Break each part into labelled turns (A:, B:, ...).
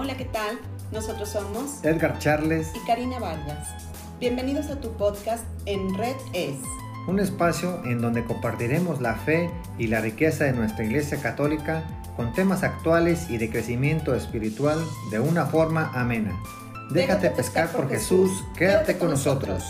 A: Hola, ¿qué tal? Nosotros somos
B: Edgar Charles
A: y Karina Vargas. Bienvenidos a tu podcast En Red Es.
B: Un espacio en donde compartiremos la fe y la riqueza de nuestra Iglesia Católica con temas actuales y de crecimiento espiritual de una forma amena. Déjate, pescar por Jesús, quédate con nosotros.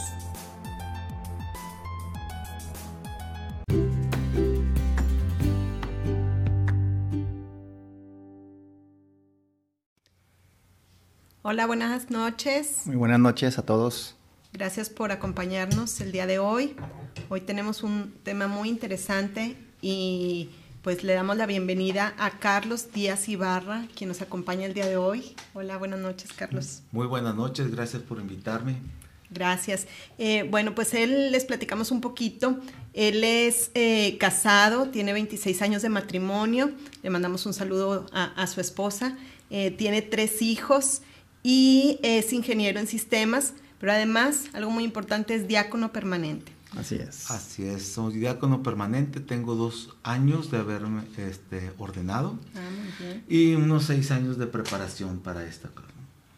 A: Hola, buenas noches.
B: Muy buenas noches a todos.
A: Gracias por acompañarnos el día de hoy. Hoy tenemos un tema muy interesante y pues le damos la bienvenida a Carlos Díaz Ibarra, quien nos acompaña el día de hoy. Hola, buenas noches, Carlos.
C: Muy buenas noches, gracias por invitarme.
A: Gracias. Eh, bueno, pues él les platicamos un poquito. Él es eh, casado, tiene 26 años de matrimonio. Le mandamos un saludo a, su esposa. Eh, tiene tres hijos y es ingeniero en sistemas, pero además, algo muy importante, es diácono permanente.
B: Así es.
C: Así es, soy diácono permanente, tengo dos años de haberme este, ordenado
A: ah,
C: y unos seis años de preparación para esta cosa.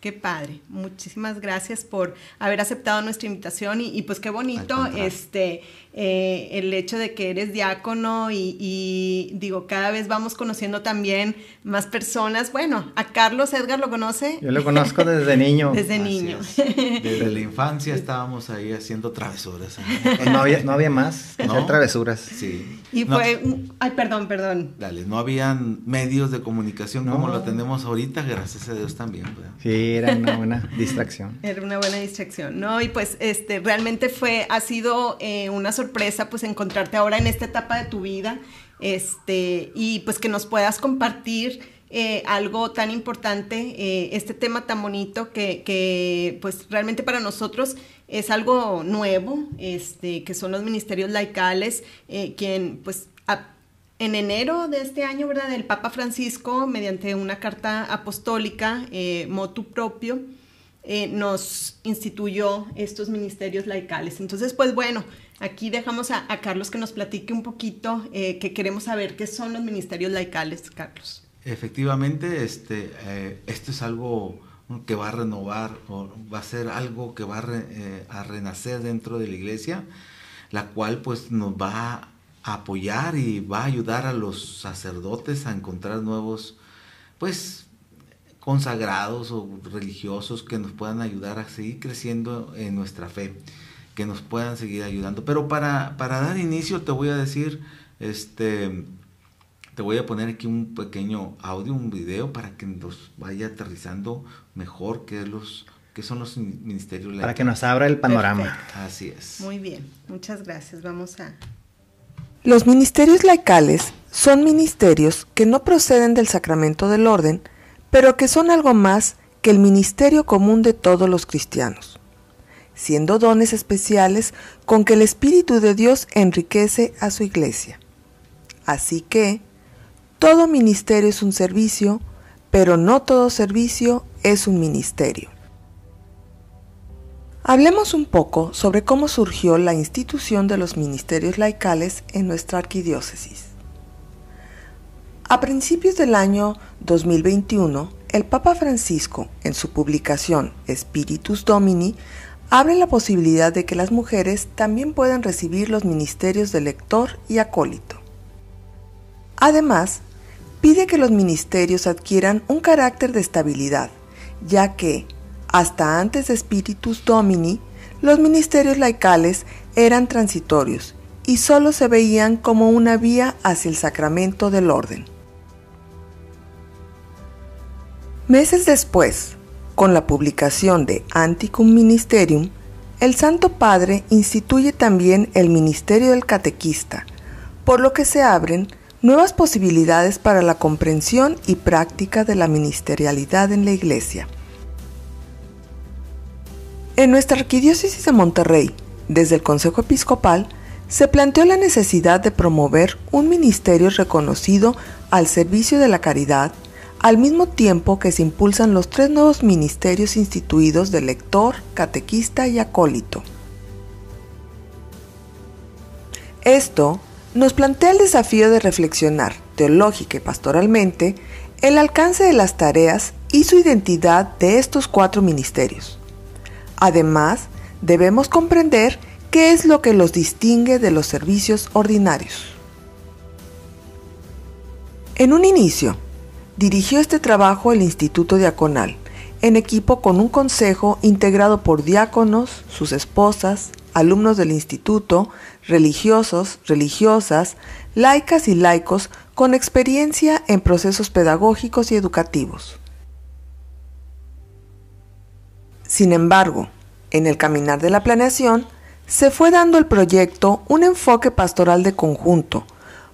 A: Qué padre. Muchísimas gracias por haber aceptado nuestra invitación y, pues qué bonito este eh, el hecho de que eres diácono y, digo, cada vez vamos conociendo también más personas. Bueno, a Carlos Edgar lo conoce.
B: Yo lo conozco desde niño.
A: desde niño.
C: Desde la infancia estábamos ahí haciendo travesuras.
B: no, había, no había más hacer travesuras.
C: Sí.
A: Y fue, ay, perdón, perdón.
C: Dale, no habían medios de comunicación como lo tenemos ahorita, gracias a Dios también.
B: Sí, era una buena distracción.
A: Era una buena distracción, ¿no? Y pues este realmente fue, ha sido eh, una sorpresa pues encontrarte ahora en esta etapa de tu vida, este, y pues que nos puedas compartir eh, algo tan importante, eh, este tema tan bonito que, que, pues realmente para nosotros es algo nuevo, este, que son los ministerios laicales, quien pues en enero de este año, ¿verdad? El Papa Francisco, mediante una carta apostólica, eh, motu propio, eh, nos instituyó estos ministerios laicales. Entonces, pues bueno, aquí dejamos a, Carlos que nos platique un poquito, eh, que queremos saber qué son los ministerios laicales, Carlos.
C: Efectivamente, este, esto es algo que va a renovar, o va a ser algo que va a, a renacer dentro de la iglesia, la cual pues nos va a apoyar y va a ayudar a los sacerdotes a encontrar nuevos, pues, consagrados o religiosos que nos puedan ayudar a seguir creciendo en nuestra fe, que nos puedan seguir ayudando. Pero para, para dar inicio te voy a decir, este, te voy a poner aquí un pequeño audio, un video para que nos vaya aterrizando mejor qué los qué son los ministerios
B: Para que nos abra el panorama.
C: Así es.
A: Muy bien, muchas gracias. Vamos a
D: los ministerios laicales son ministerios que no proceden del sacramento del orden, pero que son algo más que el ministerio común de todos los cristianos, siendo dones especiales con que el Espíritu de Dios enriquece a su iglesia. Así que, todo ministerio es un servicio, pero no todo servicio es un ministerio. Hablemos un poco sobre cómo surgió la institución de los ministerios laicales en nuestra arquidiócesis. A principios del año 2021, el Papa Francisco, en su publicación Spiritus Domini, abre la posibilidad de que las mujeres también puedan recibir los ministerios de lector y acólito. Además, pide que los ministerios adquieran un carácter de estabilidad, ya que, hasta antes de Spiritus Domini, los ministerios laicales eran transitorios y solo se veían como una vía hacia el sacramento del orden. Meses después, con la publicación de Anticum Ministerium, el Santo Padre instituye también el ministerio del catequista, por lo que se abren nuevas posibilidades para la comprensión y práctica de la ministerialidad en la Iglesia. En nuestra arquidiócesis de Monterrey, desde el Consejo Episcopal, se planteó la necesidad de promover un ministerio reconocido al servicio de la caridad, al mismo tiempo que se impulsan los tres nuevos ministerios instituidos de lector, catequista y acólito. Esto nos plantea el desafío de reflexionar teológica y pastoralmente el alcance de las tareas y su identidad de estos cuatro ministerios. Además, debemos comprender qué es lo que los distingue de los servicios ordinarios. En un inicio, dirigió este trabajo el Instituto Diaconal, en equipo con un consejo integrado por diáconos, sus esposas, alumnos del instituto, religiosos, religiosas, laicas y laicos con experiencia en procesos pedagógicos y educativos. Sin embargo, en el caminar de la planeación, se fue dando el proyecto un enfoque pastoral de conjunto,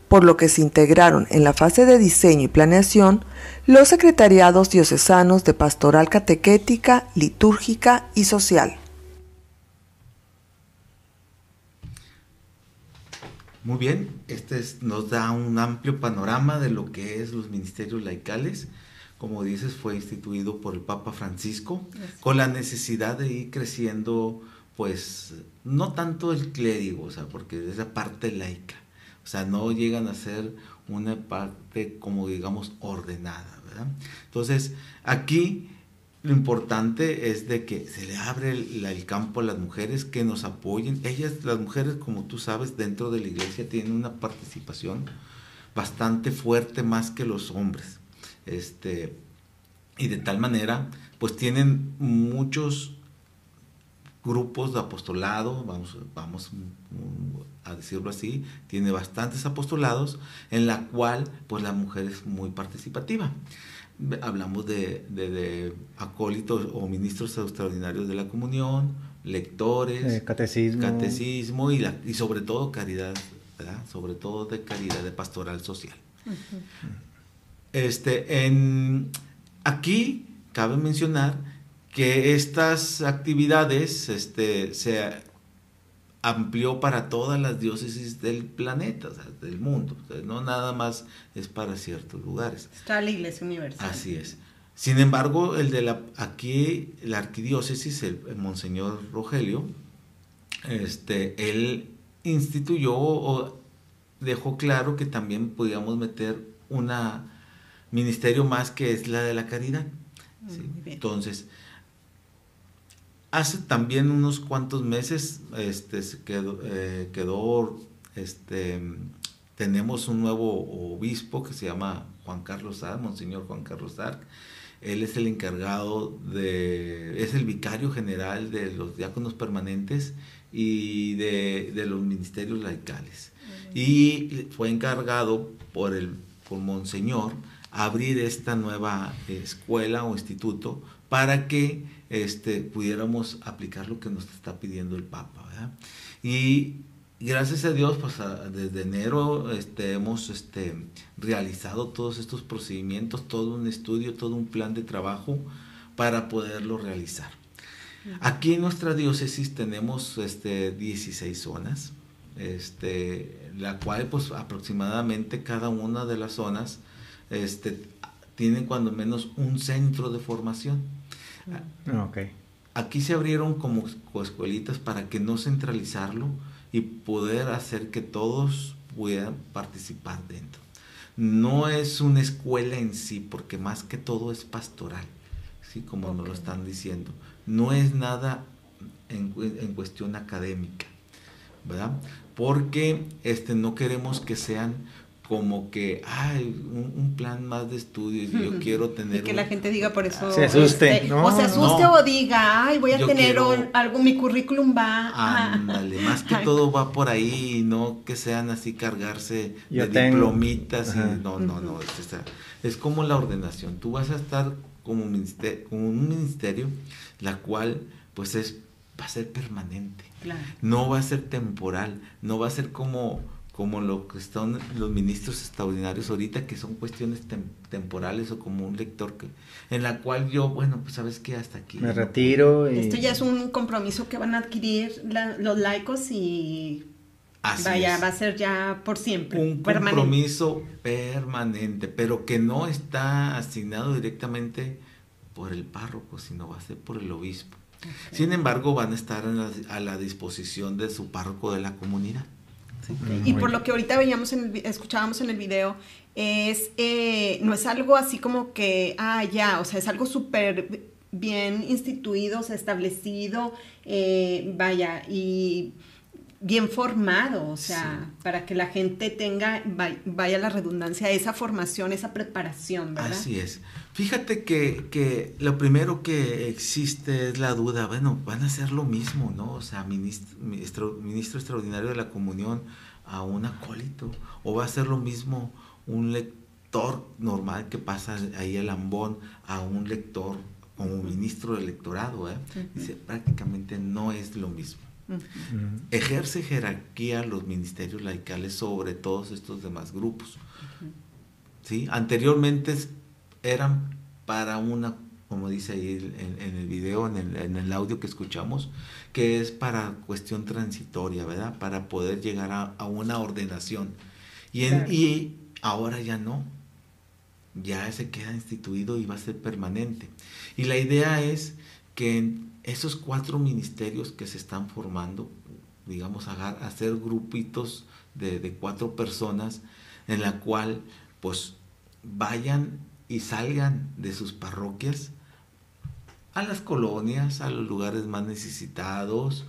D: por lo que se integraron en la fase de diseño y planeación los secretariados diocesanos de pastoral catequética, litúrgica y social.
C: Muy bien, este nos da un amplio panorama de lo que es los ministerios laicales. Como dices, fue instituido por el Papa Francisco con la necesidad de ir creciendo, pues, no tanto el clérigo, o sea, porque es la parte laica, o sea, no llegan a ser una parte como digamos ordenada, ¿verdad? Entonces, aquí lo importante es de que se le abre el, campo a las mujeres que nos apoyen. Ellas, las mujeres, como tú sabes, dentro de la iglesia tienen una participación bastante fuerte más que los hombres. Este, y de tal manera, pues tienen muchos grupos de apostolado, vamos, vamos a decirlo así, tiene bastantes apostolados en la cual pues la mujer es muy participativa. Hablamos de, acólitos o ministros extraordinarios de la comunión, lectores,
B: eh, catecismo,
C: catecismo y, la, y sobre todo caridad, sobre todo de caridad de pastoral social. Este, en, aquí cabe mencionar que estas actividades este, se amplió para todas las diócesis del planeta, del mundo. no nada más es para ciertos lugares.
A: Está la Iglesia Universal.
C: Así es. Sin embargo, el de la aquí la arquidiócesis, el, monseñor Rogelio, este, él instituyó o dejó claro que también podíamos meter una ministerio más que es la de la caridad. Entonces, Hace también unos cuantos meses este, quedó, eh, quedó este, tenemos un nuevo obispo que se llama Juan Carlos Sark, Monseñor Juan Carlos Sark. Él es el encargado de, es el vicario general de los diáconos permanentes y de, de los ministerios laicales. Y fue encargado por el por Monseñor abrir esta nueva escuela o instituto para que este, pudiéramos aplicar lo que nos está pidiendo el Papa. Y gracias a Dios, pues desde enero este, hemos este, realizado todos estos procedimientos, todo un estudio, todo un plan de trabajo para poderlo realizar. Aquí en nuestra diócesis tenemos este, 16 zonas, este, la cual pues aproximadamente cada una de las zonas este, tienen cuando menos un centro de formación.
B: Ah, okay.
C: Aquí se abrieron como escuelitas para que no centralizarlo y poder hacer que todos puedan participar dentro. No es una escuela en sí, porque más que todo es pastoral, ¿sí? como nos lo están diciendo. No es nada en, en, cuestión académica, ¿verdad? Porque este, no queremos que sean como que, ay, un, plan más de estudio y yo quiero tener...
A: Y que la gente diga por eso...
B: Se asuste.
A: Este, o se asuste o diga, ay, voy a tener algo, mi currículum va...
C: Ándale, más que todo va por ahí, no que sean así cargarse de diplomitas y no, no, no, es, es, como la ordenación. Tú vas a estar como, ministerio, como un ministerio, la cual pues es va a ser permanente. No va a ser temporal, no va a ser como como lo que están los ministros extraordinarios ahorita, que son cuestiones temporales o como un lector que, en la cual yo, bueno, pues sabes que hasta aquí.
B: Me retiro.
A: Y... Esto ya es un compromiso que van a adquirir los laicos y vaya, va a ser ya por siempre.
C: Un compromiso permanente, pero que no está asignado directamente por el párroco, sino va a ser por el obispo. Sin embargo, van a estar a la disposición de su párroco de la comunidad.
A: Y por lo que ahorita veíamos en el, escuchábamos en el video, es, eh, no es algo así como que, ah, ya, o sea, es algo súper bien instituido, o sea, establecido, eh, vaya, y bien formado, o sea, para que la gente tenga, vaya la redundancia, esa formación, esa preparación, ¿verdad?
C: Así es. Fíjate que, que, lo primero que existe es la duda, bueno, van a hacer lo mismo, ¿no? O sea, ministro, ministro extraordinario de la comunión a un acólito, o va a ser lo mismo un lector normal que pasa ahí el ambón a un lector como ministro del electorado, ¿eh? Dice, prácticamente no es lo mismo. Ejerce jerarquía los ministerios laicales sobre todos estos demás grupos. ¿Sí? Anteriormente eran para una, como dice ahí en, el video, en el, audio que escuchamos, que es para cuestión transitoria, ¿verdad? Para poder llegar a, una ordenación. Y, y ahora ya no. Ya se queda instituido y va a ser permanente. Y la idea es que en esos cuatro ministerios que se están formando, digamos, hacer grupitos de, de cuatro personas en la cual pues vayan y salgan de sus parroquias a las colonias, a los lugares más necesitados,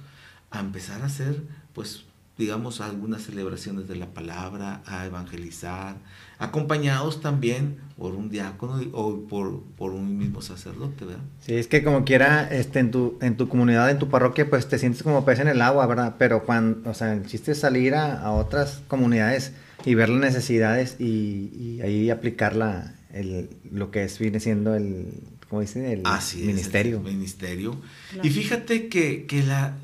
C: a empezar a hacer pues digamos, algunas celebraciones de la palabra, a evangelizar, acompañados también por un diácono o por, por, un mismo sacerdote, ¿verdad?
B: Sí, es que como quiera, este, en, tu, en tu comunidad, en tu parroquia, pues te sientes como pez en el agua, ¿verdad? Pero cuando, o sea, el chiste es salir a, a otras comunidades y ver las necesidades y, y ahí aplicar la, el, lo que es, viene siendo el, ¿cómo dicen? El ministerio.
C: ministerio. Y fíjate que, que la,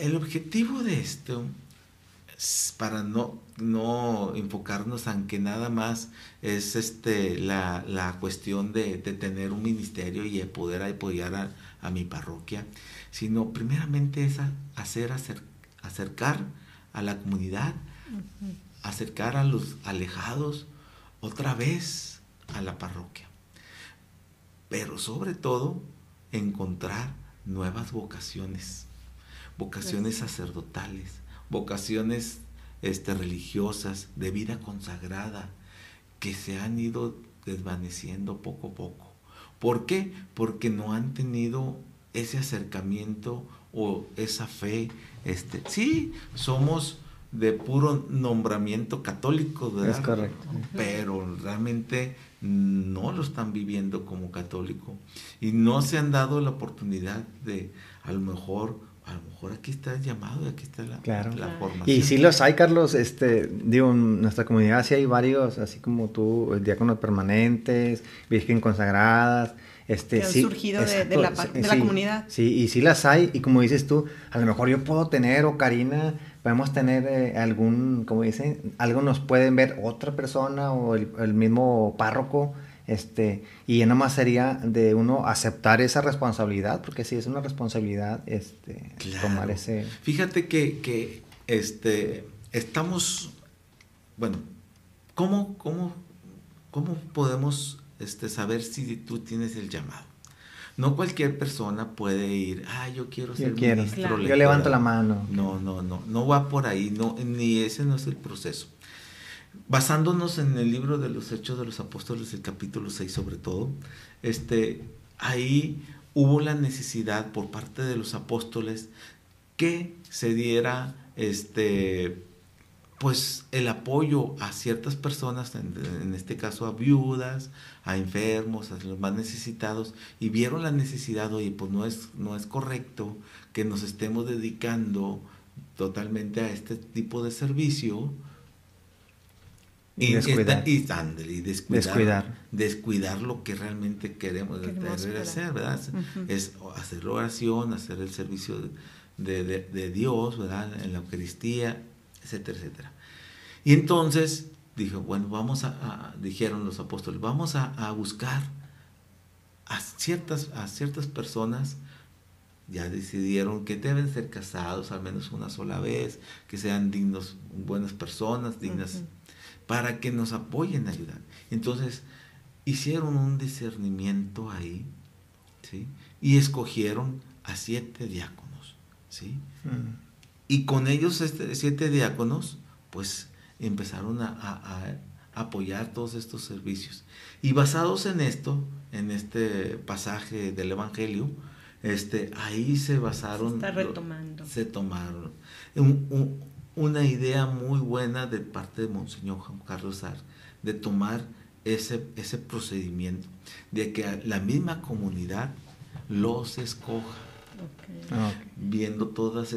C: el objetivo de esto para no, no enfocarnos en que nada más es este, la, la cuestión de, de, tener un ministerio y de poder apoyar a, a mi parroquia, sino primeramente es hacer, hacer, acercar a la comunidad, acercar a los alejados otra vez a la parroquia. Pero sobre todo encontrar nuevas vocaciones, vocaciones sacerdotales, vocaciones este, religiosas, de vida consagrada, que se han ido desvaneciendo poco a poco. ¿Por qué? Porque no han tenido ese acercamiento o esa fe. Este, sí, somos de puro nombramiento católico, ¿verdad?
B: Es correcto.
C: Pero realmente no lo están viviendo como católico y no se han dado la oportunidad de a lo mejor a lo mejor aquí está el llamado y aquí está la, formación.
B: Y sí los hay, Carlos, este, digo, en nuestra comunidad sí hay varios, así como tú, diáconos permanentes, virgen consagradas, este,
A: que han surgido de, la, comunidad.
B: Sí, y sí las hay, y como dices tú, a lo mejor yo puedo tener, o Karina, podemos tener eh, algún, como dicen, algo nos pueden ver otra persona o el, el mismo párroco, este, y nada más sería de uno aceptar esa responsabilidad, porque sí es una responsabilidad este, tomar ese...
C: Fíjate que, que este, estamos, bueno, ¿cómo, cómo, cómo podemos este, saber si tú tienes el llamado? No cualquier persona puede ir, ah, yo quiero ser ministro.
B: Yo levanto la mano.
C: No, no, no, no va por ahí, no, ni ese no es el proceso basándonos en el libro de los Hechos de los Apóstoles, el capítulo 6 sobre todo, este, ahí hubo la necesidad por parte de los apóstoles que se diera este, pues el apoyo a ciertas personas, en, este caso a viudas, a enfermos, a los más necesitados, y vieron la necesidad, oye, pues no es, no es correcto que nos estemos dedicando totalmente a este tipo de servicio, y, descuidar. descuidar, descuidar, lo que realmente queremos, hacer, ¿verdad? Es hacer oración, hacer el servicio de, Dios, ¿verdad? En la Eucaristía, etcétera, etcétera. Y entonces dijo, bueno, vamos a, dijeron los apóstoles, vamos a, buscar a ciertas, a ciertas personas ya decidieron que deben ser casados al menos una sola vez, que sean dignos, buenas personas, dignas para que nos apoyen a ayudar. Entonces, hicieron un discernimiento ahí, ¿sí? Y escogieron a siete diáconos, ¿sí? Y con ellos, este, siete diáconos, pues empezaron a, apoyar todos estos servicios. Y basados en esto, en este pasaje del Evangelio, este, ahí se basaron.
A: Se está retomando.
C: Se tomaron. una idea muy buena de parte de Monseñor Juan Carlos Sar, de tomar ese, ese procedimiento, de que la misma comunidad los escoja. Ah, viendo todos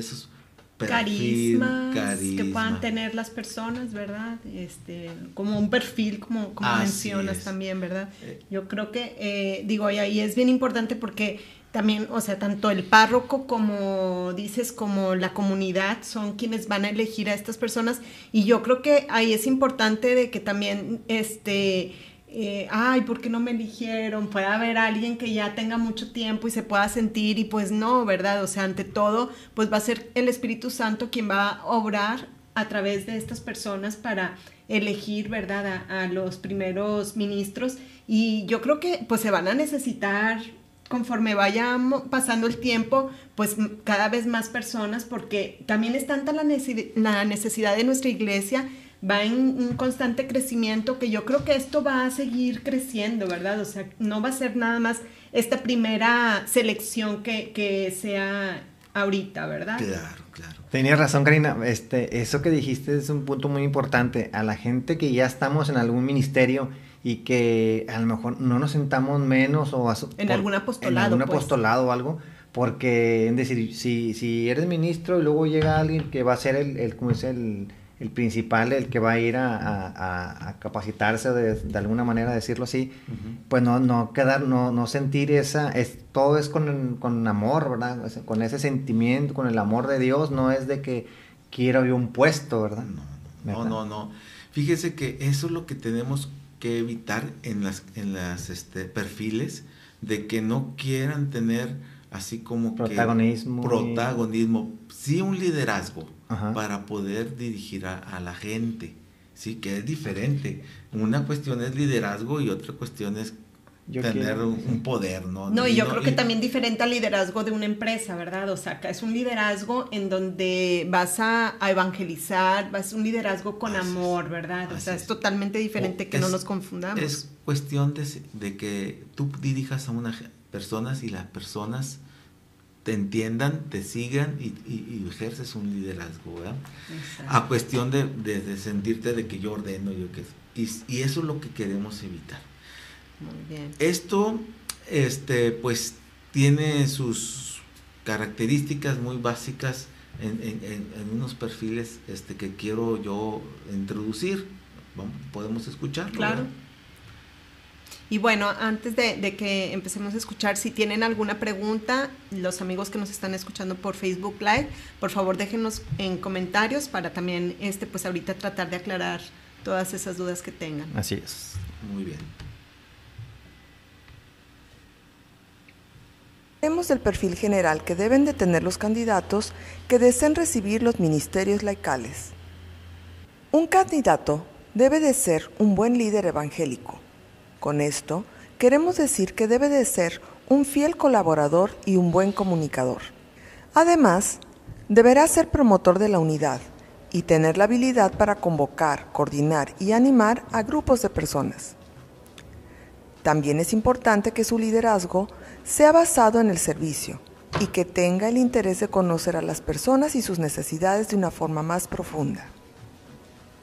A: carismas, que puedan tener las personas, ¿verdad? Este, como un perfil, como, como mencionas también, ¿verdad? Eh. Yo creo que, eh, digo, y ahí es bien importante porque también, o sea, tanto el párroco como dices, como la comunidad son quienes van a elegir a estas personas y yo creo que ahí es importante de que también, este, eh, ay, ¿por qué no me eligieron? Puede haber alguien que ya tenga mucho tiempo y se pueda sentir y pues no, ¿verdad? O sea, ante todo, pues va a ser el Espíritu Santo quien va a obrar a través de estas personas para elegir, ¿verdad? A, los primeros ministros y yo creo que pues se van a necesitar conforme vaya pasando el tiempo, pues cada vez más personas, porque también es tanta la necesidad de nuestra iglesia va en un constante crecimiento que yo creo que esto va a seguir creciendo, ¿verdad? O sea, no va a ser nada más esta primera selección que, que sea ahorita, ¿verdad?
B: Claro, claro. Tenías razón, Karina. Este, eso que dijiste es un punto muy importante. A la gente que ya estamos en algún ministerio y que a lo mejor no nos sentamos menos o
A: en algún apostolado, en
B: algún pues. apostolado o algo, porque es decir, si, si eres ministro y luego llega alguien que va a ser el, el como es el el principal, el que va a ir a, capacitarse, de, de, alguna manera decirlo así, pues no, no quedar, no, no sentir esa, es, todo es con, con amor, ¿verdad? Con ese sentimiento, con el amor de Dios, no es de que quiero yo un puesto, ¿verdad?
C: No, no, no, Fíjese que eso es lo que tenemos que evitar en las, en las este, perfiles, de que no quieran tener así como
B: protagonismo.
C: Que, protagonismo, sí un liderazgo para poder dirigir a, la gente, sí, que es diferente. Una cuestión es liderazgo y otra cuestión es tener un poder, ¿no?
A: No, y yo creo que también diferente al liderazgo de una empresa, ¿verdad? O sea, es un liderazgo en donde vas a, evangelizar, vas un liderazgo con amor, ¿verdad? O sea, es, totalmente diferente que no nos confundamos.
C: Es cuestión de, de que tú dirijas a unas personas y las personas te entiendan, te sigan y, ejerces un liderazgo, ¿verdad? A cuestión de, sentirte de que yo ordeno, yo que y, y eso es lo que queremos evitar.
A: Muy bien.
C: Esto, este, pues, tiene sus características muy básicas en, unos perfiles este, que quiero yo introducir. ¿Podemos escuchar?
A: Claro. Y bueno, antes de, que empecemos a escuchar, si tienen alguna pregunta, los amigos que nos están escuchando por Facebook Live, por favor déjenos en comentarios para también, este, pues ahorita tratar de aclarar todas esas dudas que tengan.
B: Así es.
C: Muy bien.
D: Tenemos del perfil general que deben de tener los candidatos que deseen recibir los ministerios laicales. Un candidato debe de ser un buen líder evangélico con esto, queremos decir que debe de ser un fiel colaborador y un buen comunicador. Además, deberá ser promotor de la unidad y tener la habilidad para convocar, coordinar y animar a grupos de personas. También es importante que su liderazgo sea basado en el servicio y que tenga el interés de conocer a las personas y sus necesidades de una forma más profunda.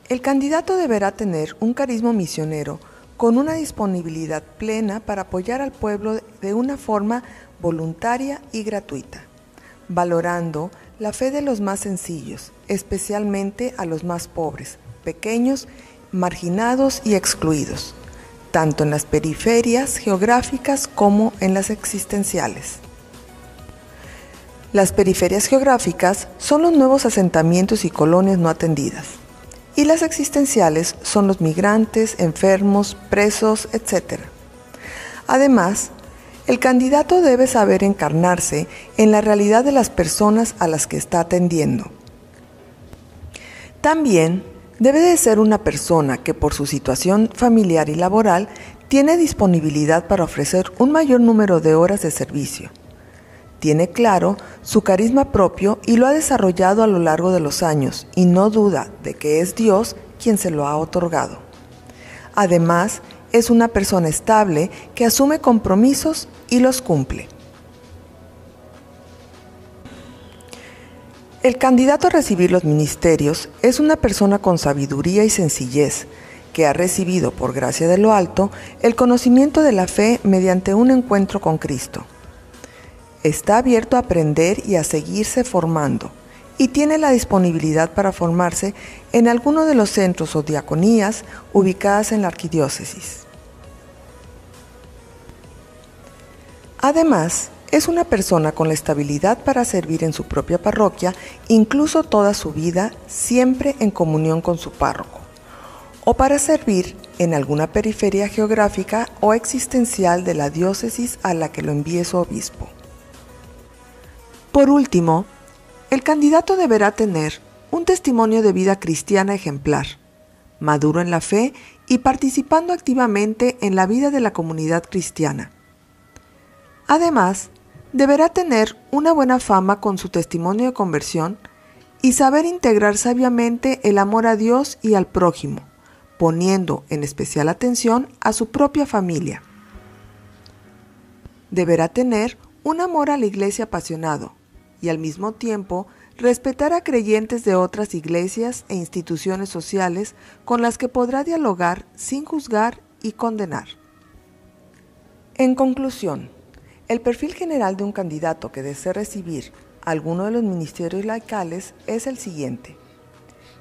D: El candidato deberá tener un carisma misionero con una disponibilidad plena para apoyar al pueblo de una forma voluntaria y gratuita, valorando la fe de los más sencillos, especialmente a los más pobres, pequeños, marginados y excluidos, tanto en las periferias geográficas como en las existenciales. Las periferias geográficas son los nuevos asentamientos y colonias no atendidas y las existenciales son los migrantes, enfermos, presos, etc. Además, el candidato debe saber encarnarse en la realidad de las personas a las que está atendiendo. También debe de ser una persona que por su situación familiar y laboral tiene disponibilidad para ofrecer un mayor número de horas de servicio. Tiene claro su carisma propio y lo ha desarrollado a lo largo de los años y no duda de que es Dios quien se lo ha otorgado. Además, es una persona estable que asume compromisos y los cumple. El candidato a recibir los ministerios es una persona con sabiduría y sencillez, que ha recibido por gracia de lo alto el conocimiento de la fe mediante un encuentro con Cristo. Está abierto a aprender y a seguirse formando, y tiene la disponibilidad para formarse en alguno de los centros o diaconías ubicadas en la arquidiócesis. Además, es una persona con la estabilidad para servir en su propia parroquia, incluso toda su vida, siempre en comunión con su párroco, o para servir en alguna periferia geográfica o existencial de la diócesis a la que lo envíe su obispo. Por último, el candidato deberá tener un testimonio de vida cristiana ejemplar, maduro en la fe y participando activamente en la vida de la comunidad cristiana. Además, deberá tener una buena fama con su testimonio de conversión y saber integrar sabiamente el amor a Dios y al prójimo, poniendo en especial atención a su propia familia. Deberá tener un amor a la iglesia apasionado y al mismo tiempo respetar a creyentes de otras iglesias e instituciones sociales con las que podrá dialogar sin juzgar y condenar. En conclusión, el perfil general de un candidato que desee recibir alguno de los ministerios laicales es el siguiente.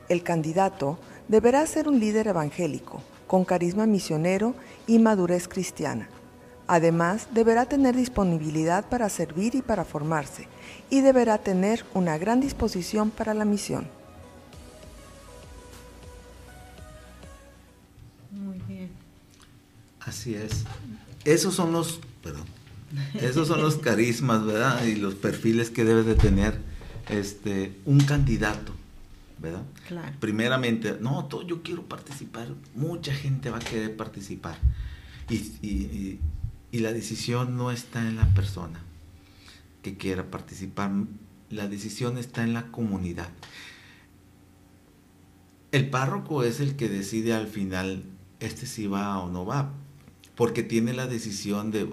D: El candidato deberá ser un líder evangélico, con carisma misionero y madurez cristiana. Además, deberá tener disponibilidad para servir y para formarse, y deberá tener una gran disposición para la misión.
C: Muy bien. Así es. Esos son los, perdón, esos son los carismas, ¿verdad? Y los perfiles que debe de tener este, un candidato, ¿verdad? Claro. Primeramente, no, todo, yo quiero participar, mucha gente va a querer participar. Y, la decisión no está en la persona que quiera participar, la decisión está en la comunidad. El párroco es el que decide al final, este si va o no va, porque tiene la decisión de,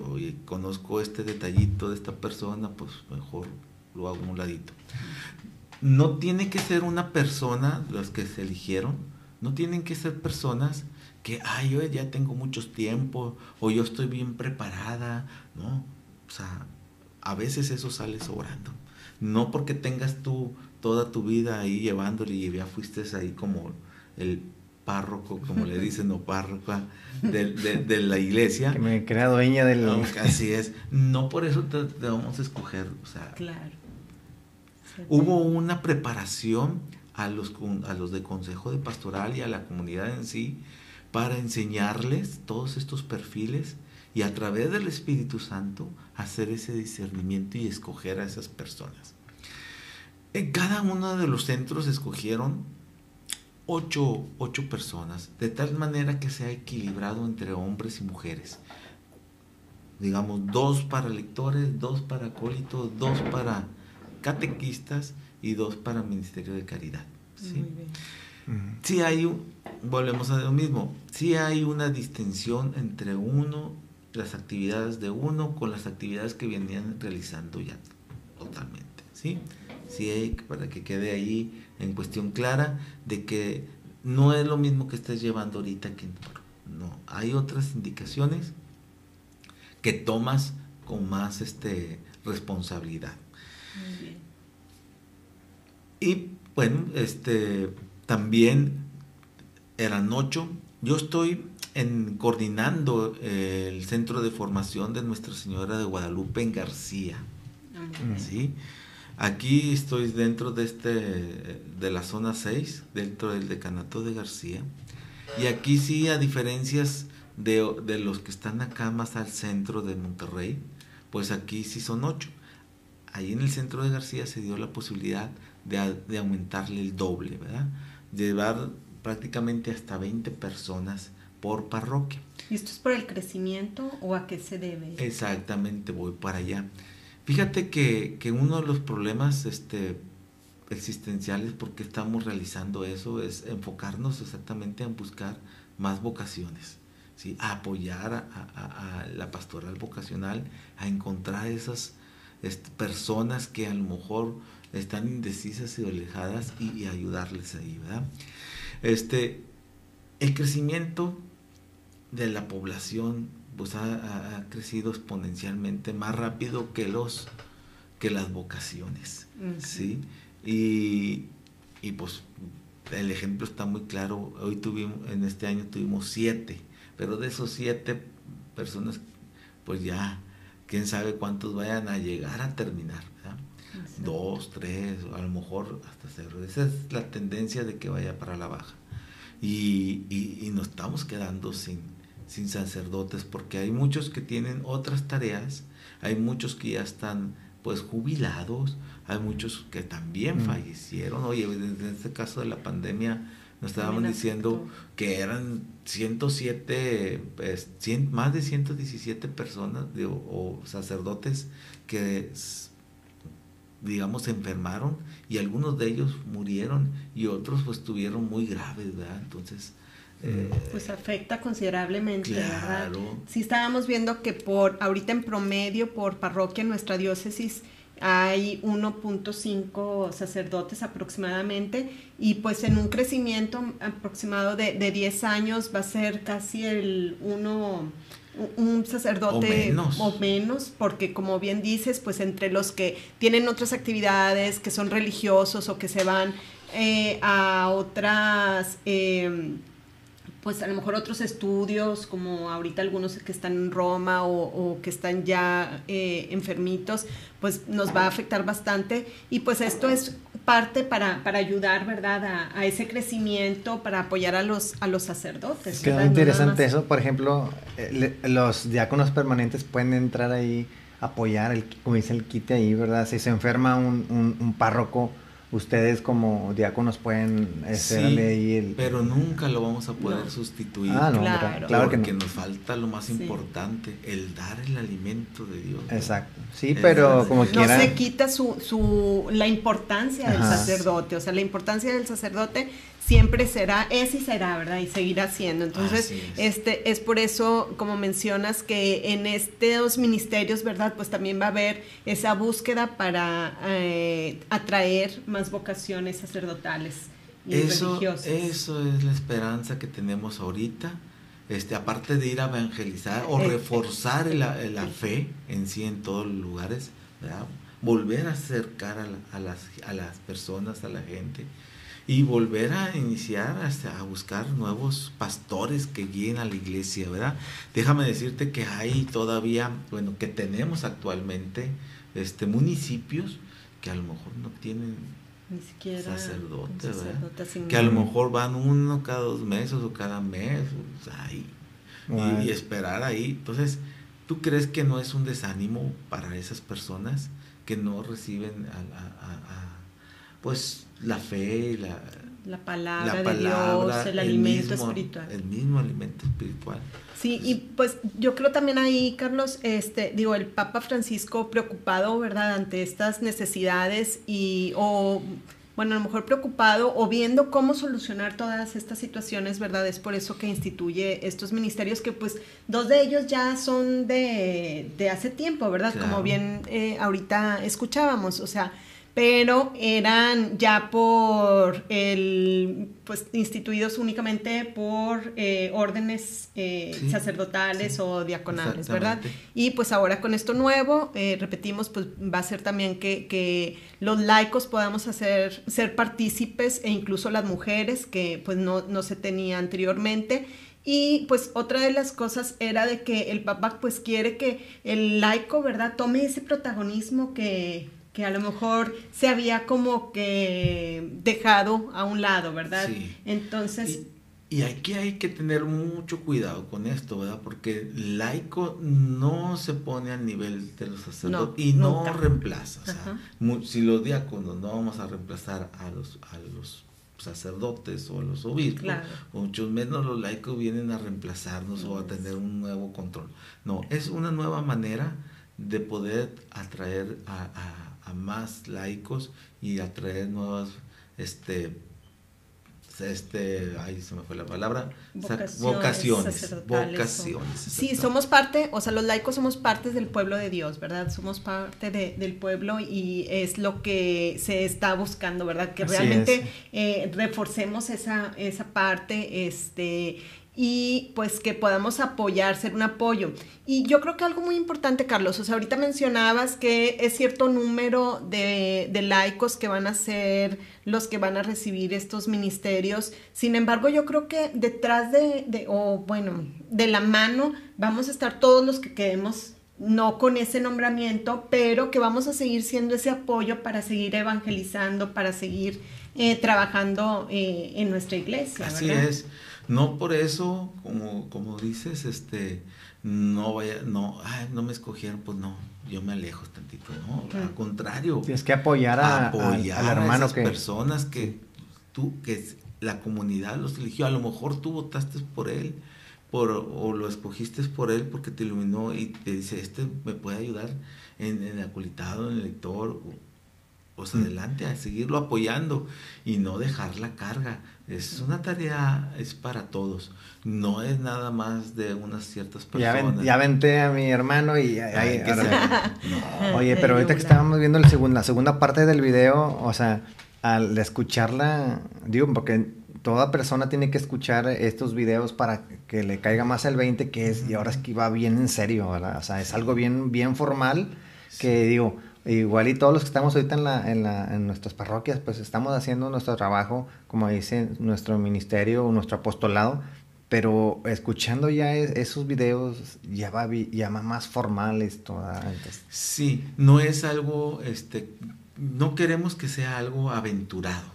C: conozco este detallito de esta persona, pues mejor lo hago un ladito. No tiene que ser una persona, las que se eligieron, no tienen que ser personas que, ay, yo ya tengo muchos tiempos, o yo estoy bien preparada, ¿no? O sea, a veces eso sale sobrando. No porque tengas tú toda tu vida ahí llevándole y ya fuiste ahí como el párroco, como le dicen, o párroca de, la iglesia.
B: Que me crea dueña del...
C: así es. No por eso te, vamos a escoger. O sea, claro. Hubo una preparación a los, a los de consejo de pastoral y a la comunidad en sí para enseñarles todos estos perfiles y a través del Espíritu Santo hacer ese discernimiento y escoger a esas personas. En cada uno de los centros escogieron ocho, personas, de tal manera que sea equilibrado entre hombres y mujeres. Digamos, dos para lectores, dos para acólitos, dos para catequistas y dos para ministerio de caridad. ¿sí? Hay, un, volvemos a lo mismo, si hay una distinción entre uno, las actividades de uno con las actividades que venían realizando ya totalmente, ¿sí? Sí hay, para que quede ahí en cuestión clara de que no es lo mismo que estés llevando ahorita que no. Hay otras indicaciones que tomas con más este, responsabilidad. Y bueno, este, también eran ocho. Yo estoy en, coordinando el centro de formación de Nuestra Señora de Guadalupe en García. ¿sí? Aquí estoy dentro de, este, de la zona 6, dentro del decanato de García. Y aquí sí, a diferencias de, de, los que están acá más al centro de Monterrey, pues aquí sí son 8. Ahí en el centro de García se dio la posibilidad de, de aumentarle el doble, ¿verdad? Llevar prácticamente hasta 20 personas por parroquia.
A: ¿Y esto es por el crecimiento o a qué se debe?
C: Exactamente, voy para allá Fíjate que, que uno de los problemas este, existenciales, porque estamos realizando eso, es enfocarnos exactamente en buscar más vocaciones, ¿sí? a apoyar a, la pastoral vocacional, a encontrar esas este, personas que a lo mejor están indecisas y alejadas y, ayudarles ahí, ¿verdad? Este, el crecimiento de la población pues ha, crecido exponencialmente más rápido que los que las vocaciones, ¿sí? Y, y, pues el ejemplo está muy claro. Hoy tuvimos, en este año tuvimos siete, pero de esos siete personas, pues ya, quién sabe cuántos vayan a llegar a terminar. Dos, tres, a lo mejor hasta cero. Esa es la tendencia de que vaya para la baja. Y, y, y nos estamos quedando sin, sin sacerdotes porque hay muchos que tienen otras tareas, hay muchos que ya están pues jubilados, hay muchos que también mm. fallecieron. Oye, en este caso de la pandemia nos estaban diciendo que eran 107, pues, más de 117 personas o sacerdotes que digamos, se enfermaron y algunos de ellos murieron y otros pues estuvieron muy graves, ¿verdad? Entonces...
A: Eh, pues afecta considerablemente, ¿verdad? Sí estábamos viendo que por ahorita en promedio por parroquia en nuestra diócesis hay 1.5 sacerdotes aproximadamente y pues en un crecimiento aproximado de, de 10 años va a ser casi el 1 un sacerdote o menos. porque como bien dices, pues entre los que tienen otras actividades, que son religiosos o que se van eh, a otras, em, pues a lo mejor otros estudios, como ahorita algunos que están en Roma o, que están ya eh, enfermitos, pues nos va a afectar bastante. Y pues esto es parte para, para ayudar, ¿verdad?, a, ese crecimiento, para apoyar a los, a los sacerdotes.
B: Qué interesante eso, por ejemplo, eh, los diáconos permanentes pueden entrar ahí, apoyar, el, como dice el quite ahí, ¿verdad? Si se enferma un, un, un párroco, ustedes como diáconos pueden hacerle ahí el...
C: pero nunca lo vamos a poder sustituir.
B: Ah, no, claro,
C: claro porque nos falta lo más importante, el dar el alimento de Dios.
B: Exacto. Sí, pero como quiera...
A: No se quita su, su, la importancia del sacerdote, o sea, la importancia del sacerdote siempre será, es y será, ¿verdad? Y seguirá siendo. Entonces, este es por eso, como mencionas, que en estos ministerios, ¿verdad? Pues también va a haber esa búsqueda para eh, atraer más vocaciones sacerdotales y
C: eso,
A: religiosas.
C: Eso es la esperanza que tenemos ahorita. Este, aparte de ir a evangelizar o reforzar la, la fe en sí en todos los lugares, ¿verdad? volver a acercar a, a, las, a las personas, a la gente, y volver a iniciar hasta a buscar nuevos pastores que guíen a la iglesia, ¿verdad? Déjame decirte que hay todavía, bueno, que tenemos actualmente este municipios que a lo mejor no tienen
A: ni siquiera
C: sacerdote, ¿verdad? Que a lo mejor van uno cada dos meses o cada mes, ahí, y, esperar ahí. Entonces, ¿tú crees que no es un desánimo para esas personas que no reciben a pues la fe, la,
A: la palabra, de Dios, el, alimento espiritual.
C: El mismo alimento espiritual.
A: Sí, y pues yo creo también ahí, Carlos, este, digo, el Papa Francisco preocupado, ¿verdad?, ante estas necesidades y, o, bueno, a lo mejor preocupado o viendo cómo solucionar todas estas situaciones, ¿verdad? Es por eso que instituye estos ministerios que pues dos de ellos ya son de, de hace tiempo, ¿verdad? Como bien eh, ahorita escuchábamos, o sea, pero eran ya por el, pues instituidos únicamente por eh, órdenes eh, sacerdotales o diaconales, ¿verdad? Y pues ahora con esto nuevo, eh, repetimos, pues va a ser también que, que, los laicos podamos hacer, ser partícipes e incluso las mujeres que pues no, no se tenía anteriormente. Y pues otra de las cosas era de que el Papa pues quiere que el laico, ¿verdad?, tome ese protagonismo que, que a lo mejor se había como que dejado a un lado, ¿verdad? Sí. Entonces...
C: Y, aquí hay que tener mucho cuidado con esto, ¿verdad? Porque el laico no se pone al nivel de los sacerdotes y no reemplaza. O sea, si los diáconos no vamos a reemplazar a los, a los sacerdotes o a los obispos, claro. muchos menos los laicos vienen a reemplazarnos o a tener un nuevo control. No, es una nueva manera de poder atraer a, a más laicos y atraer nuevas este, este, ahí se me fue la palabra, vocaciones, vocaciones, vocaciones
A: Sí, somos parte, o sea, los laicos somos parte del pueblo de Dios, ¿verdad? Somos parte del pueblo y es lo que se está buscando, ¿verdad? Que realmente eh, reforcemos esa, esa parte, este, y pues que podamos apoyar, ser un apoyo. Y yo creo que algo muy importante, Carlos, o sea, ahorita mencionabas que es cierto número de, de laicos que van a ser los que van a recibir estos ministerios. Sin embargo, yo creo que detrás de, de o bueno, de la mano vamos a estar todos los que quedemos no con ese nombramiento, pero que vamos a seguir siendo ese apoyo para seguir evangelizando, para seguir eh, trabajando eh, en nuestra iglesia.
C: Así es. No por eso, como, como dices, este, no vaya, no, ay, no me escogieron, pues no, yo me alejo tantito, no, al contrario.
B: Tienes que apoyar a, apoyar al hermano
C: esas personas que tú, que la comunidad los eligió, a lo mejor tú votaste por él, por, o lo escogiste por él porque te iluminó y te dice, este me puede ayudar en, en el acolitado, en el lector, pues adelante, a seguirlo apoyando y no dejar la carga. Es una tarea, es para todos. No es nada más de unas ciertas
B: personas. Ya, venté a mi hermano y... Oye, pero ahorita que estábamos viendo el la segunda parte del video, o sea, al escucharla, digo, porque toda persona tiene que escuchar estos videos para que le caiga más el 20, que es, y ahora es que va bien en serio, ¿verdad? O sea, es algo bien, bien formal, que digo Igual y todos los que estamos ahorita en, la, en, la, en nuestras parroquias, pues estamos haciendo nuestro trabajo, como dice nuestro ministerio o nuestro apostolado, pero escuchando ya esos videos ya va ya más formal esto.
C: Sí, no es algo, este, no queremos que sea algo aventurado.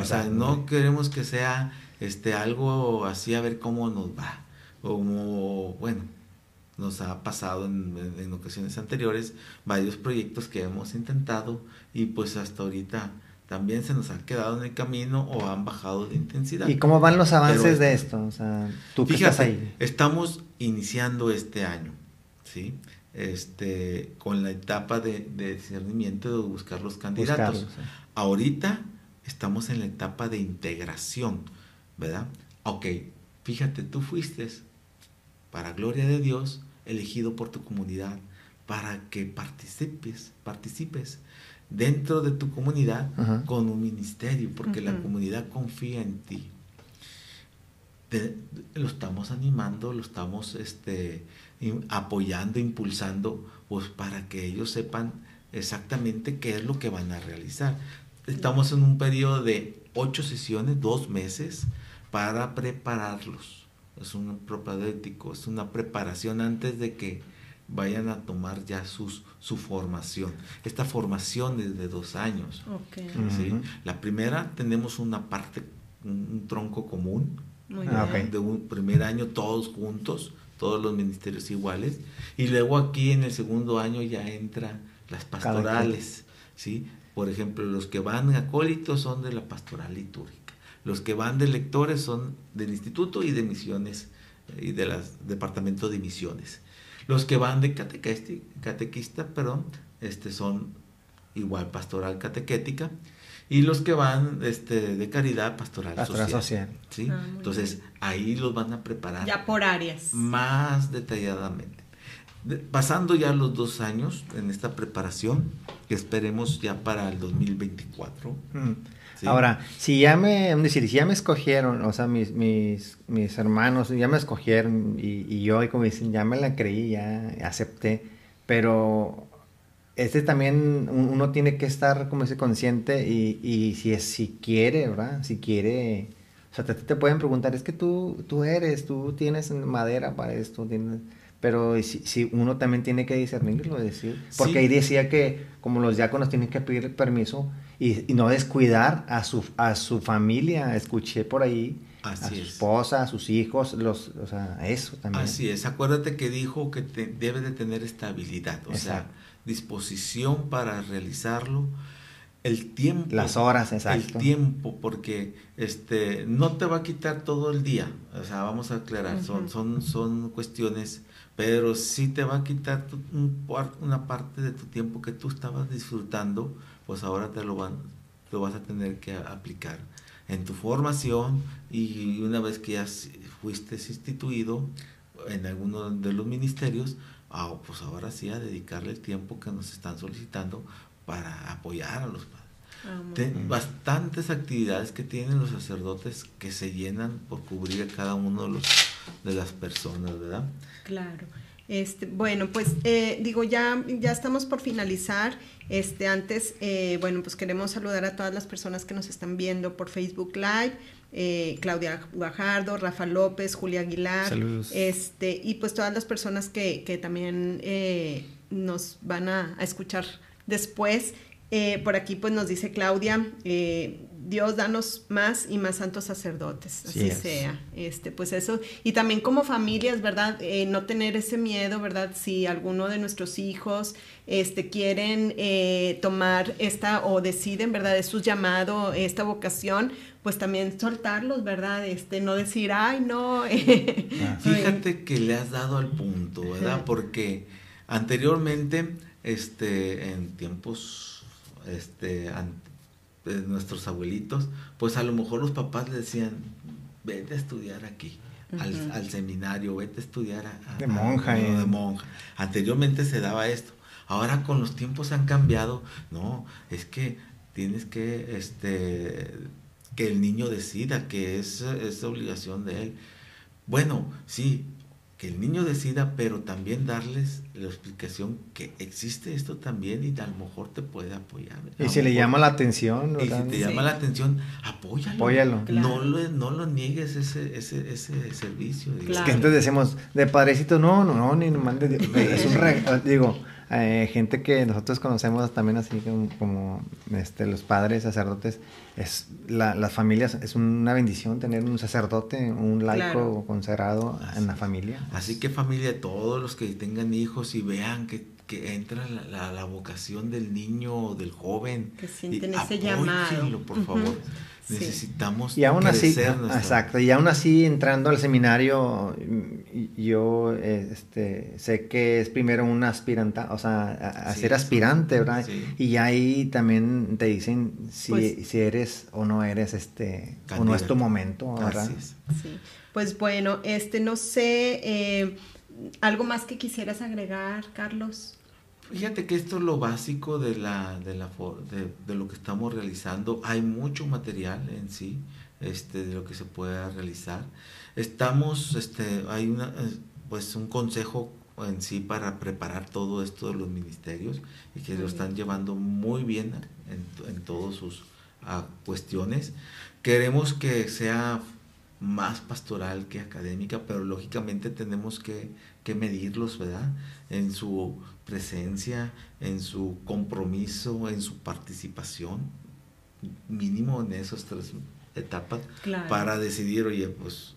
C: o sea, no queremos que sea este, algo así a ver cómo nos va. Como, bueno, nos ha pasado en, ocasiones anteriores varios proyectos que hemos intentado y pues hasta ahorita también se nos ha quedado en el camino o han bajado de intensidad.
B: ¿Y cómo van los avances de esto? O sea, tú
C: fíjate, ahí. Estamos iniciando este año, ¿sí? Este, con la etapa de, discernimiento de buscar los candidatos. Ahorita estamos en la etapa de integración, ¿verdad? Ok, fíjate, tú fuiste, para gloria de Dios, elegido por tu comunidad para que participes, participes dentro de tu comunidad con un ministerio, porque la comunidad confía en ti. lo estamos animando, lo estamos este, apoyando, impulsando, pues para que ellos sepan exactamente qué es lo que van a realizar. Estamos en un periodo de ocho sesiones, dos meses, para prepararlos es un propedéutico, es una preparación antes de que vayan a tomar ya sus, su formación. Esta formación es de dos años. La primera tenemos una parte, un, tronco común, ah, de un primer año todos juntos, todos los ministerios iguales, y luego aquí en el segundo año ya entran las pastorales, ¿sí? Por ejemplo, los que van acólitos son de la pastoral litúrgica. Los que van de lectores son del instituto y de misiones eh, y del departamento de misiones. Los que van de catequista, perdón, este, son igual pastoral catequética y los que van este, de caridad pastoral, social. ¿sí? Ah, Entonces ahí los van a preparar.
A: Ya por áreas.
C: Más detalladamente. pasando ya los dos años en esta preparación, que esperemos ya para el 2024.
B: Ahora, si ya me, decir, si ya me escogieron, o sea, mis, mis, mis hermanos ya me escogieron y, y yo, como dicen, ya me la creí, ya acepté, pero este también uno tiene que estar como ese consciente y, y si es, si quiere, ¿verdad? Si quiere, o sea, te, te pueden preguntar, es que tú, tú eres, tú tienes madera para esto, tienes pero si, si, uno también tiene que discernirlo, decir, porque ahí decía que como los diáconos tienen que pedir permiso y, no descuidar a su, a su familia, escuché por ahí, a su esposa, a sus hijos, los, o sea, eso también.
C: Así es, acuérdate que dijo que debe de tener estabilidad, o sea, disposición para realizarlo el tiempo.
B: Las horas, exacto.
C: El tiempo, porque este, no te va a quitar todo el día. O sea, vamos a aclarar, son, son, son cuestiones, pero sí te va a quitar una parte de tu tiempo que tú estabas disfrutando, pues ahora te lo, van, lo vas a tener que aplicar en tu formación y una vez que ya fuiste instituido en alguno de los ministerios, ah, pues ahora sí a dedicarle el tiempo que nos están solicitando para apoyar a los padres. Ah, bastantes actividades que tienen los sacerdotes que se llenan por cubrir a cada uno de, los, de las personas, ¿verdad?
A: Claro. Este, bueno, pues eh, digo, ya, ya estamos por finalizar. Este, antes, eh, bueno, pues queremos saludar a todas las personas que nos están viendo por Facebook Live. Eh, Claudia Guajardo, Rafa López, Julia Aguilar, este y pues todas las personas que, que también nos van a, a escuchar después. Por aquí pues nos dice Claudia, Dios danos más y más santos sacerdotes, así sea. Este, pues eso, y también como familias, ¿verdad? Eh, no tener ese miedo, ¿verdad? Si alguno de nuestros hijos este, quieren eh, tomar esta o deciden, ¿verdad? Es su llamado, esta vocación, pues también soltarlos, ¿verdad? Este, no decir, ay, no.
C: Ah. Fíjate que le has dado al punto, ¿verdad? Porque anteriormente, este, en tiempos, este, de nuestros abuelitos, pues a lo mejor los papás le decían, vete a estudiar aquí, al, seminario, vete a estudiar a,
B: de monja.
C: Eh. de monja. Anteriormente se daba esto. Ahora con los tiempos han cambiado. No, es que tienes que, este, que el niño decida, que es, es obligación de él. Bueno, sí, que el niño decida, pero también darles la explicación que existe esto también y a lo mejor te puede apoyar.
B: Y si le llama la atención.
C: Y si te llama la atención, apóyalo.
B: Apóyalo.
C: No, lo, no lo niegues ese, ese, ese servicio.
B: Es que entonces decimos, de padrecito, no, no, no, ni mande, es un regalo, digo, eh, gente que nosotros conocemos también así como, este, los padres, sacerdotes, es la, las familias, es una bendición tener un sacerdote, un laico consagrado en la familia.
C: Así que familia, todos los que tengan hijos y vean que, que entra la, la, vocación del niño o del joven,
A: que sienten ese llamado.
C: por favor. Necesitamos
B: y aún así, exacto, y aún así entrando al seminario, yo este, sé que es primero un aspirante, o sea, a, ser aspirante, ¿verdad? Y ahí también te dicen si, pues si eres o no eres, este, o no es tu momento, ¿verdad?
A: Sí. Pues bueno, este, no sé, eh, algo más que quisieras agregar, Carlos.
C: Fíjate que esto es lo básico de, la, de, la, de, lo que estamos realizando. Hay mucho material en sí este, de lo que se pueda realizar. Estamos, este, hay una, eh, pues un consejo en sí para preparar todo esto de los ministerios y que lo están llevando muy bien en, en todas sus cuestiones. Queremos que sea más pastoral que académica, pero lógicamente tenemos que, que medirlos, ¿verdad? En su presencia, en su compromiso, en su participación, mínimo en esas tres etapas, para decidir, oye, pues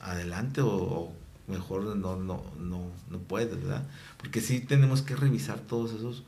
C: adelante o, mejor no, no, no, no puedes, ¿verdad? Porque sí tenemos que revisar todos esos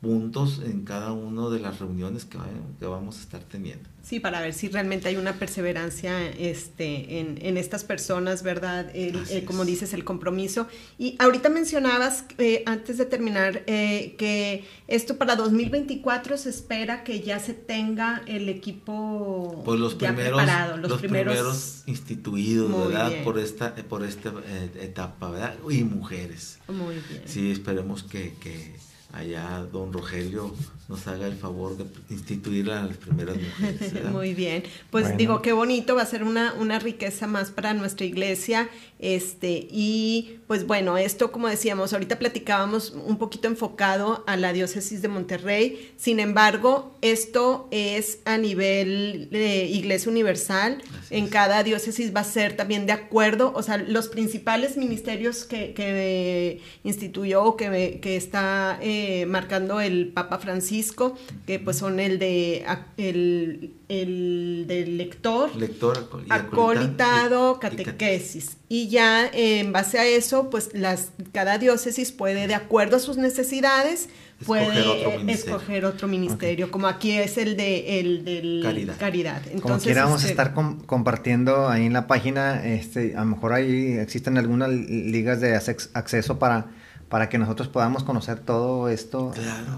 C: puntos en cada una de las reuniones que, que vamos a estar teniendo.
A: Sí, para ver si realmente hay una perseverancia este, en, en estas personas, ¿verdad? El, como dices, el compromiso. Y ahorita mencionabas, eh, antes de terminar, eh, que esto para 2024 se espera que ya se tenga el equipo
C: pues los primeros, preparado, los, primeros, instituidos, ¿verdad? Por esta, por esta eh, etapa, ¿verdad? Y mujeres.
A: Muy bien.
C: Sí, esperemos que, que allá don Rogelio nos haga el favor de instituir a las primeras mujeres.
A: Muy bien, pues digo, qué bonito, va a ser una, una riqueza más para nuestra iglesia, este, y pues bueno, esto como decíamos, ahorita platicábamos un poquito enfocado a la diócesis de Monterrey, sin embargo, esto es a nivel de Iglesia Universal, en cada diócesis va a ser también de acuerdo, o sea, los principales ministerios que, que instituyó, que, que está eh, marcando el Papa Francisco, que pues son el de el, el del lector,
C: lector
A: acolitado, catequesis. Y, ya en base a eso, pues las, cada diócesis puede, de acuerdo a sus necesidades, puede escoger otro ministerio, como aquí es el de el del
C: caridad.
B: Entonces, como quiera vamos a este, estar compartiendo ahí en la página, este, a lo mejor ahí existen algunas ligas de acceso para, para que nosotros podamos conocer todo esto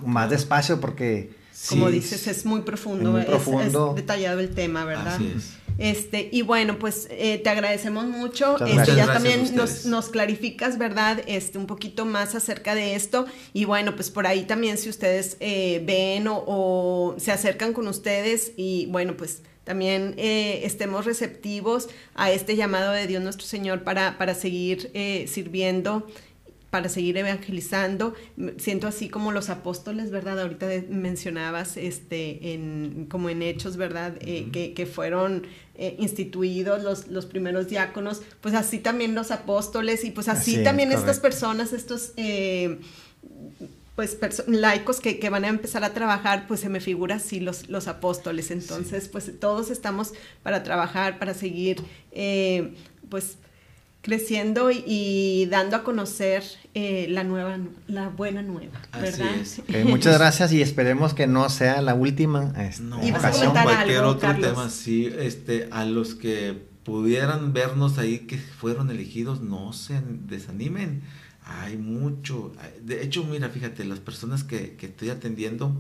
B: más despacio, porque
A: como dices, es muy profundo, es, profundo. detallado el tema, ¿verdad?
C: Así es.
A: Este, y bueno, pues eh, te agradecemos mucho. Este, ya también nos, nos, clarificas, ¿verdad? Este, un poquito más acerca de esto. Y bueno, pues por ahí también si ustedes eh, ven o, se acercan con ustedes y bueno, pues también eh, estemos receptivos a este llamado de Dios nuestro Señor para, para seguir sirviendo para seguir evangelizando. Siento así como los apóstoles, ¿verdad? Ahorita mencionabas este, en, como en hechos, ¿verdad? Eh, que, fueron eh, instituidos los, los primeros diáconos, pues así también los apóstoles y pues así, también estas personas, estos... Eh, pues laicos que, que, van a empezar a trabajar, pues se me figura así los, los apóstoles. Entonces, pues todos estamos para trabajar, para seguir, pues creciendo y, dando a conocer eh, la nueva, la buena nueva, ¿verdad?
B: muchas gracias y esperemos que no sea la última
C: este, no, ocasión. cualquier otro tema, sí, este, a los que pudieran vernos ahí que fueron elegidos, no se desanimen. Hay mucho. De hecho, mira, fíjate, las personas que, que estoy atendiendo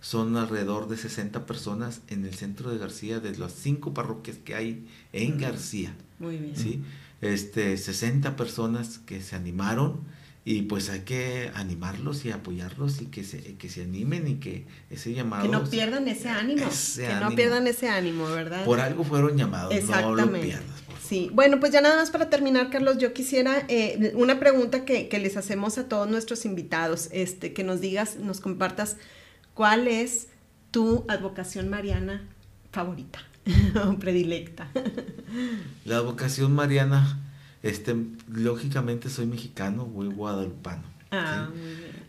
C: son alrededor de 60 personas en el centro de García, de las cinco parroquias que hay en García.
A: Muy bien.
C: ¿sí? Este, 60 personas que se animaron y pues hay que animarlos y apoyarlos y que se, que se animen y que ese llamado...
A: Que no pierdan ese ánimo, que no pierdan ese ánimo, ¿verdad?
C: Por algo fueron llamados, no lo pierdas.
A: Sí, bueno, pues ya nada más para terminar, Carlos, yo quisiera eh, una pregunta que, que, les hacemos a todos nuestros invitados, este, que nos digas, nos compartas cuál es tu advocación mariana favorita. predilecta.
C: La vocación mariana, este, lógicamente soy mexicano, voy guadalupano.
A: Ah,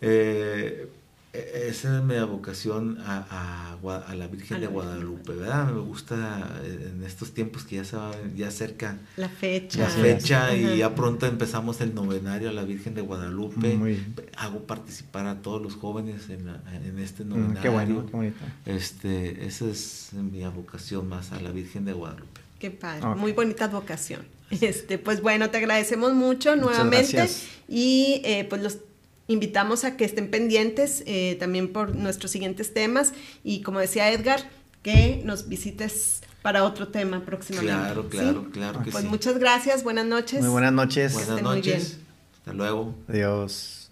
C: eh, esa es mi vocación a, a, la Virgen de Guadalupe, ¿verdad? Me gusta eh, en estos tiempos que ya se ya acerca
A: la fecha.
C: La fecha y ya pronto empezamos el novenario a la Virgen de Guadalupe. Hago participar a todos los jóvenes en, en este mm, novenario.
B: qué bueno, qué bonito.
C: Este, esa es mi vocación más a la Virgen de Guadalupe.
A: Qué padre, muy bonita vocación. Este, pues bueno, te agradecemos mucho nuevamente y eh, pues los invitamos a que estén pendientes eh, también por nuestros siguientes temas y como decía Edgar, que nos visites para otro tema próximamente.
C: Claro, claro, claro que
A: pues muchas gracias, buenas noches.
B: Muy buenas noches.
C: Buenas noches. Hasta luego.
B: Adiós.